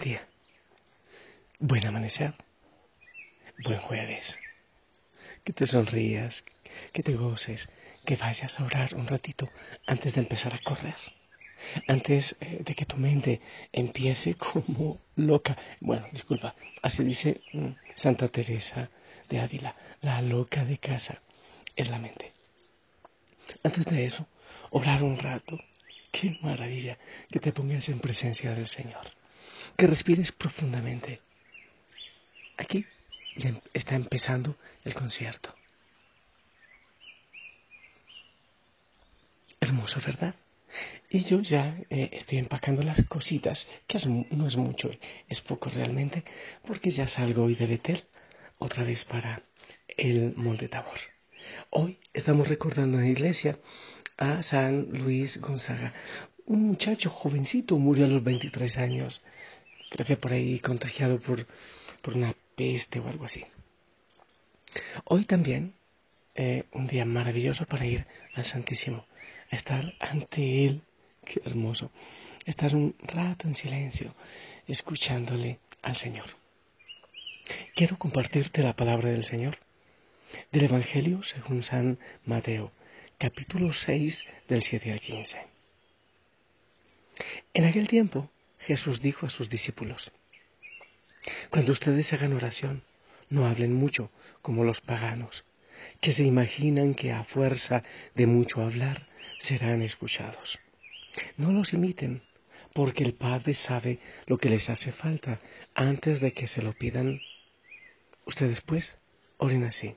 Buen día. Buen amanecer. Buen jueves. Que te sonrías, que te goces, que vayas a orar un ratito antes de empezar a correr. Antes eh, de que tu mente empiece como loca. Bueno, disculpa, así dice mm, Santa Teresa de Ávila, la loca de casa es la mente. Antes de eso, orar un rato. Qué maravilla que te pongas en presencia del Señor que respires profundamente. Aquí ya está empezando el concierto. Hermoso, ¿verdad? Y yo ya eh, estoy empacando las cositas, que no es mucho, es poco realmente, porque ya salgo hoy de Betel, otra vez para el Monte Tabor. Hoy estamos recordando en la iglesia a San Luis Gonzaga, un muchacho jovencito, murió a los 23 años creo por ahí contagiado por, por una peste o algo así. Hoy también, eh, un día maravilloso para ir al Santísimo, estar ante Él, qué hermoso, estar un rato en silencio, escuchándole al Señor. Quiero compartirte la palabra del Señor, del Evangelio según San Mateo, capítulo 6 del 7 al 15. En aquel tiempo, Jesús dijo a sus discípulos, cuando ustedes hagan oración, no hablen mucho como los paganos, que se imaginan que a fuerza de mucho hablar serán escuchados. No los imiten, porque el Padre sabe lo que les hace falta antes de que se lo pidan. Ustedes pues oren así.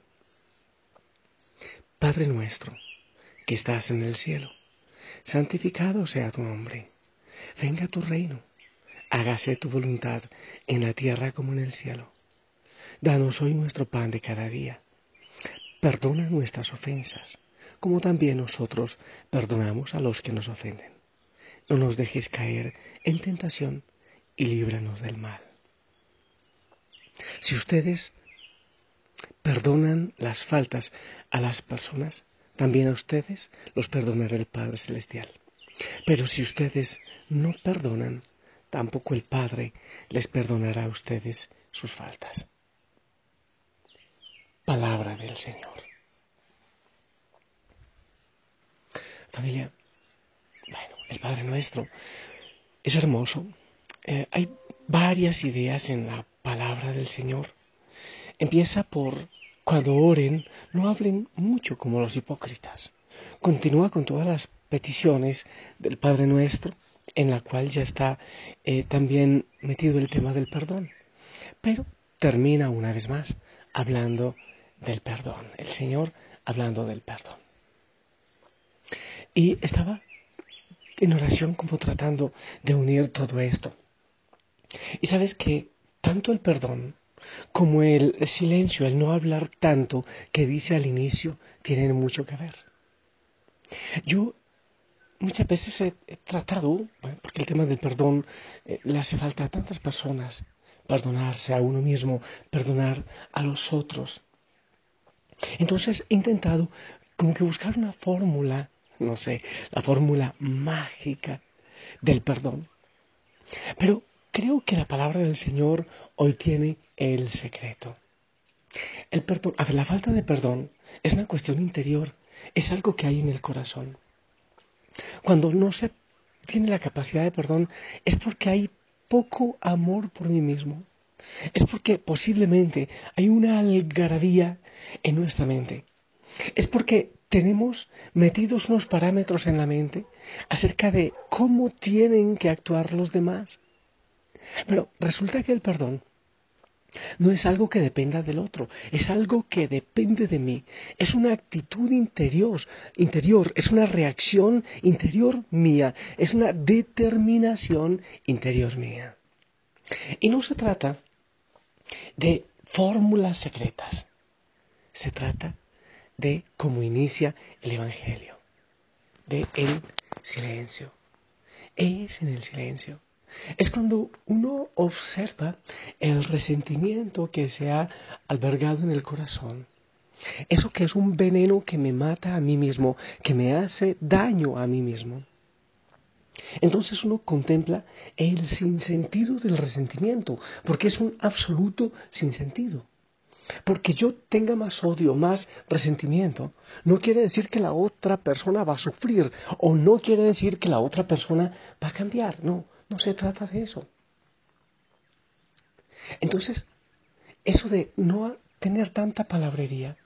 Padre nuestro, que estás en el cielo, santificado sea tu nombre, venga tu reino hágase tu voluntad en la tierra como en el cielo. Danos hoy nuestro pan de cada día. Perdona nuestras ofensas, como también nosotros perdonamos a los que nos ofenden. No nos dejes caer en tentación y líbranos del mal. Si ustedes perdonan las faltas a las personas, también a ustedes los perdonará el Padre Celestial. Pero si ustedes no perdonan, tampoco el Padre les perdonará a ustedes sus faltas. Palabra del Señor. Familia, bueno, el Padre Nuestro es hermoso. Eh, hay varias ideas en la palabra del Señor. Empieza por cuando oren, no hablen mucho como los hipócritas. Continúa con todas las peticiones del Padre Nuestro en la cual ya está eh, también metido el tema del perdón. Pero termina una vez más hablando del perdón, el Señor hablando del perdón. Y estaba en oración como tratando de unir todo esto. Y sabes que tanto el perdón como el silencio, el no hablar tanto que dice al inicio, tienen mucho que ver. Yo muchas veces he, tratado, porque el tema del perdón eh, le hace falta a tantas personas, perdonarse a uno mismo, perdonar a los otros. Entonces he intentado como que buscar una fórmula, no sé, la fórmula mágica del perdón. Pero creo que la palabra del Señor hoy tiene el secreto. El perdón, a ver, la falta de perdón es una cuestión interior, es algo que hay en el corazón. Cuando no se tiene la capacidad de perdón es porque hay poco amor por mí mismo. Es porque posiblemente hay una algarabía en nuestra mente. Es porque tenemos metidos unos parámetros en la mente acerca de cómo tienen que actuar los demás. Pero resulta que el perdón no es algo que dependa del otro, es algo que depende de mí, es una actitud interior, interior, es una reacción interior mía, es una determinación interior mía. Y no se trata de fórmulas secretas, se trata de cómo inicia el Evangelio, de el silencio. Es en el silencio es cuando uno observa el resentimiento que se ha albergado en el corazón. Eso que es un veneno que me mata a mí mismo, que me hace daño a mí mismo. Entonces uno contempla el sinsentido del resentimiento, porque es un absoluto sinsentido. Porque yo tenga más odio, más resentimiento, no quiere decir que la otra persona va a sufrir o no quiere decir que la otra persona va a cambiar, no. No se trata de eso. Entonces, eso de no tener tanta palabrería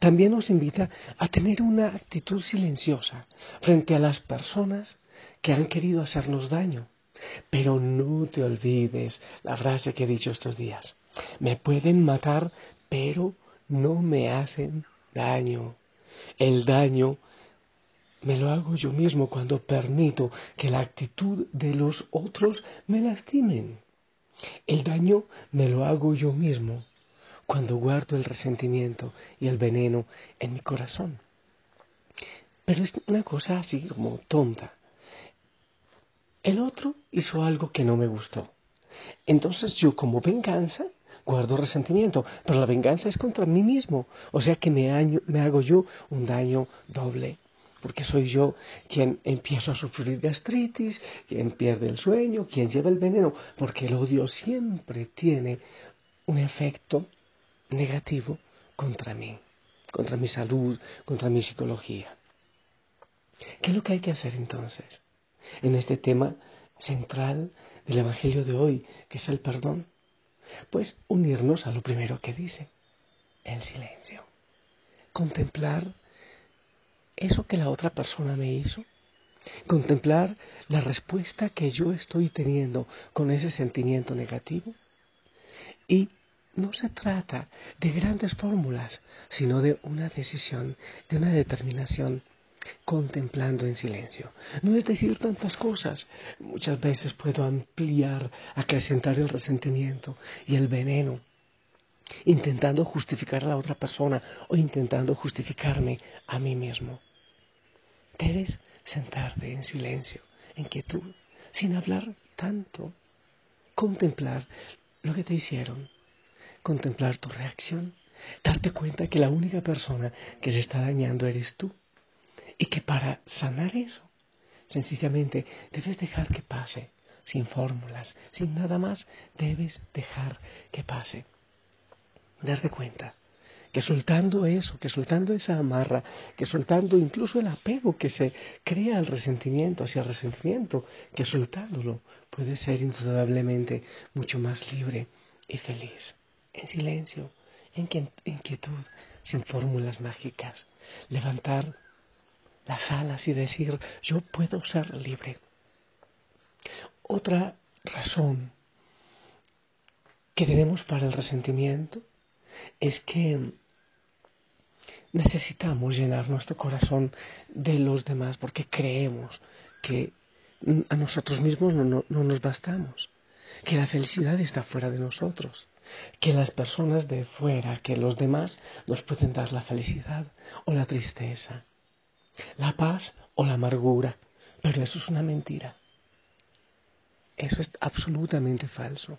también nos invita a tener una actitud silenciosa frente a las personas que han querido hacernos daño. Pero no te olvides la frase que he dicho estos días. Me pueden matar, pero no me hacen daño. El daño me lo hago yo mismo cuando permito que la actitud de los otros me lastimen. El daño me lo hago yo mismo cuando guardo el resentimiento y el veneno en mi corazón. Pero es una cosa así como tonta. El otro hizo algo que no me gustó. Entonces yo como venganza guardo resentimiento, pero la venganza es contra mí mismo, o sea que me, me hago yo un daño doble porque soy yo quien empiezo a sufrir gastritis, quien pierde el sueño, quien lleva el veneno, porque el odio siempre tiene un efecto negativo contra mí, contra mi salud, contra mi psicología. ¿Qué es lo que hay que hacer entonces en este tema central del Evangelio de hoy, que es el perdón? Pues unirnos a lo primero que dice, el silencio. Contemplar eso que la otra persona me hizo, contemplar la respuesta que yo estoy teniendo con ese sentimiento negativo. Y no se trata de grandes fórmulas, sino de una decisión, de una determinación, contemplando en silencio. No es decir tantas cosas. Muchas veces puedo ampliar, acrecentar el resentimiento y el veneno intentando justificar a la otra persona o intentando justificarme a mí mismo. Debes sentarte en silencio, en quietud, sin hablar tanto, contemplar lo que te hicieron, contemplar tu reacción, darte cuenta que la única persona que se está dañando eres tú. Y que para sanar eso, sencillamente debes dejar que pase, sin fórmulas, sin nada más, debes dejar que pase darte cuenta que soltando eso, que soltando esa amarra, que soltando incluso el apego que se crea al resentimiento, hacia el resentimiento, que soltándolo puede ser indudablemente mucho más libre y feliz, en silencio, en inquietud, sin fórmulas mágicas, levantar las alas y decir, yo puedo ser libre. Otra razón que tenemos para el resentimiento es que necesitamos llenar nuestro corazón de los demás porque creemos que a nosotros mismos no, nos bastamos, que la felicidad está fuera de nosotros, que las personas de fuera, que los demás nos pueden dar la felicidad o la tristeza, la paz o la amargura, pero eso es una mentira. Eso es absolutamente falso.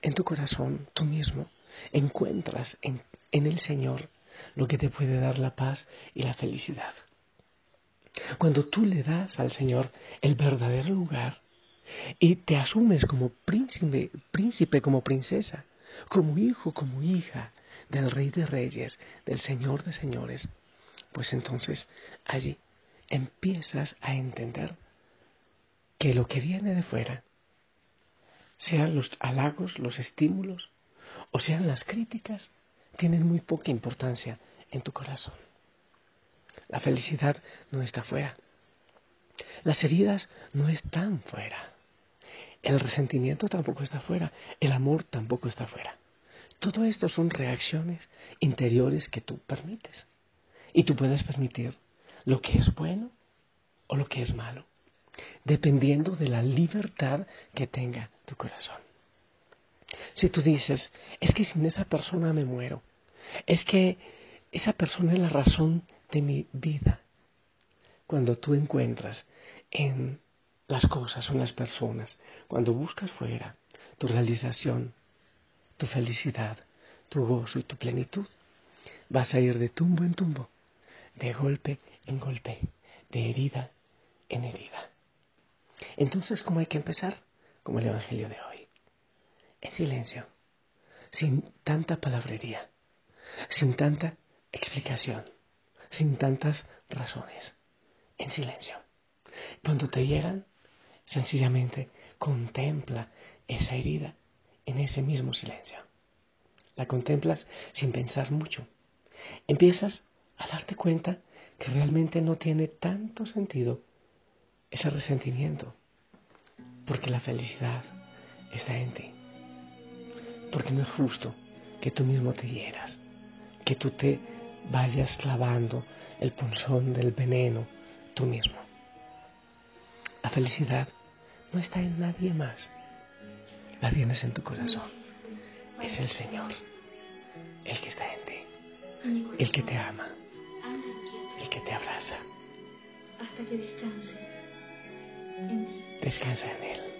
En tu corazón, tú mismo, encuentras en, el Señor lo que te puede dar la paz y la felicidad. Cuando tú le das al Señor el verdadero lugar y te asumes como príncipe, príncipe, como princesa, como hijo, como hija del Rey de Reyes, del Señor de Señores, pues entonces allí empiezas a entender que lo que viene de fuera, sean los halagos, los estímulos, o sean las críticas, tienen muy poca importancia en tu corazón. La felicidad no está fuera. Las heridas no están fuera. El resentimiento tampoco está fuera. El amor tampoco está fuera. Todo esto son reacciones interiores que tú permites. Y tú puedes permitir lo que es bueno o lo que es malo, dependiendo de la libertad que tenga tu corazón. Si tú dices, es que sin esa persona me muero, es que esa persona es la razón de mi vida, cuando tú encuentras en las cosas en las personas, cuando buscas fuera tu realización, tu felicidad, tu gozo y tu plenitud, vas a ir de tumbo en tumbo, de golpe en golpe, de herida en herida. Entonces, ¿cómo hay que empezar? Como el Evangelio de hoy. En silencio, sin tanta palabrería, sin tanta explicación, sin tantas razones, en silencio. Cuando te llegan, sencillamente contempla esa herida en ese mismo silencio. La contemplas sin pensar mucho. Empiezas a darte cuenta que realmente no tiene tanto sentido ese resentimiento, porque la felicidad está en ti. Porque no es justo que tú mismo te hieras, que tú te vayas clavando el punzón del veneno tú mismo. La felicidad no está en nadie más, la tienes en tu corazón. Es el Señor, el que está en ti, el que te ama, el que te abraza. Hasta que descanse en ti. Descansa en Él.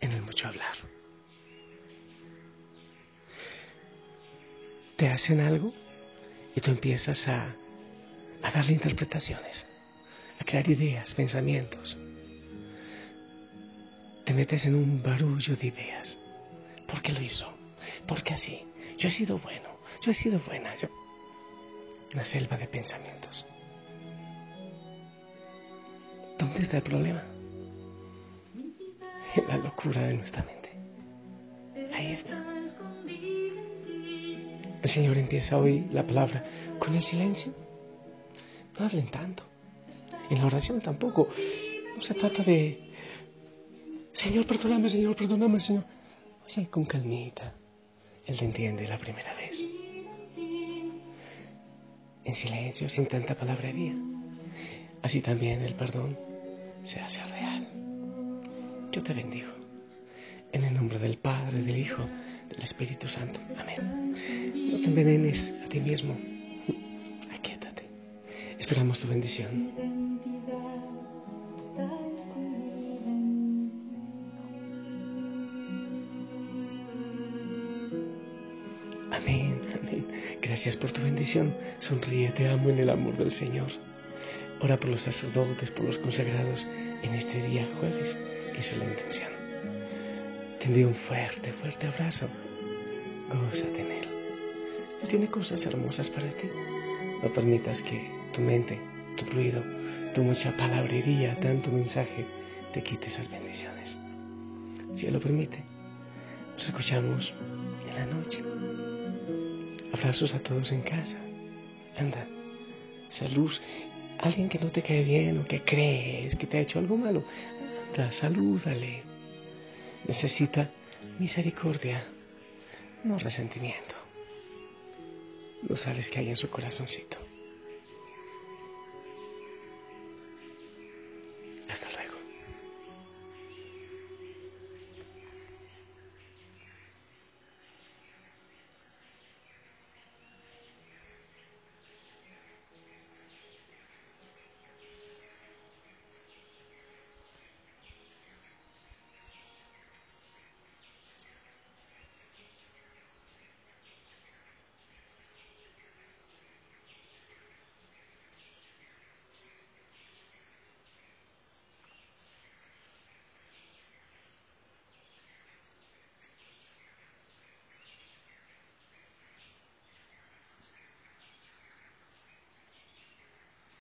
En el mucho hablar. Te hacen algo y tú empiezas a, a darle interpretaciones, a crear ideas, pensamientos. Te metes en un barullo de ideas. ¿Por qué lo hizo? porque así, yo he sido bueno, yo he sido buena, yo... Una selva de pensamientos. ¿Dónde está el problema? La locura de nuestra mente. Ahí está. El Señor empieza hoy la palabra con el silencio. No hablen tanto. En la oración tampoco. No se trata de, Señor, perdóname, Señor, perdóname, Señor. Oye, con calmita. Él te entiende la primera vez. En silencio, sin tanta palabrería. Así también el perdón se hace. Yo te bendigo. En el nombre del Padre, del Hijo, del Espíritu Santo. Amén. No te envenenes a ti mismo. Aquíétate. Esperamos tu bendición. Amén, amén. Gracias por tu bendición. Sonríe, te amo en el amor del Señor. Ora por los sacerdotes, por los consagrados en este día jueves. Esa es la intención. Te envío un fuerte, fuerte abrazo. Gózate en Él. Él tiene cosas hermosas para ti. No permitas que tu mente, tu ruido, tu mucha palabrería, tanto mensaje, te quite esas bendiciones. Si Él lo permite, nos escuchamos en la noche. Abrazos a todos en casa. Anda, salud. Alguien que no te cae bien o que crees que te ha hecho algo malo, salúdale. Necesita misericordia, no resentimiento. No sabes qué hay en su corazoncito.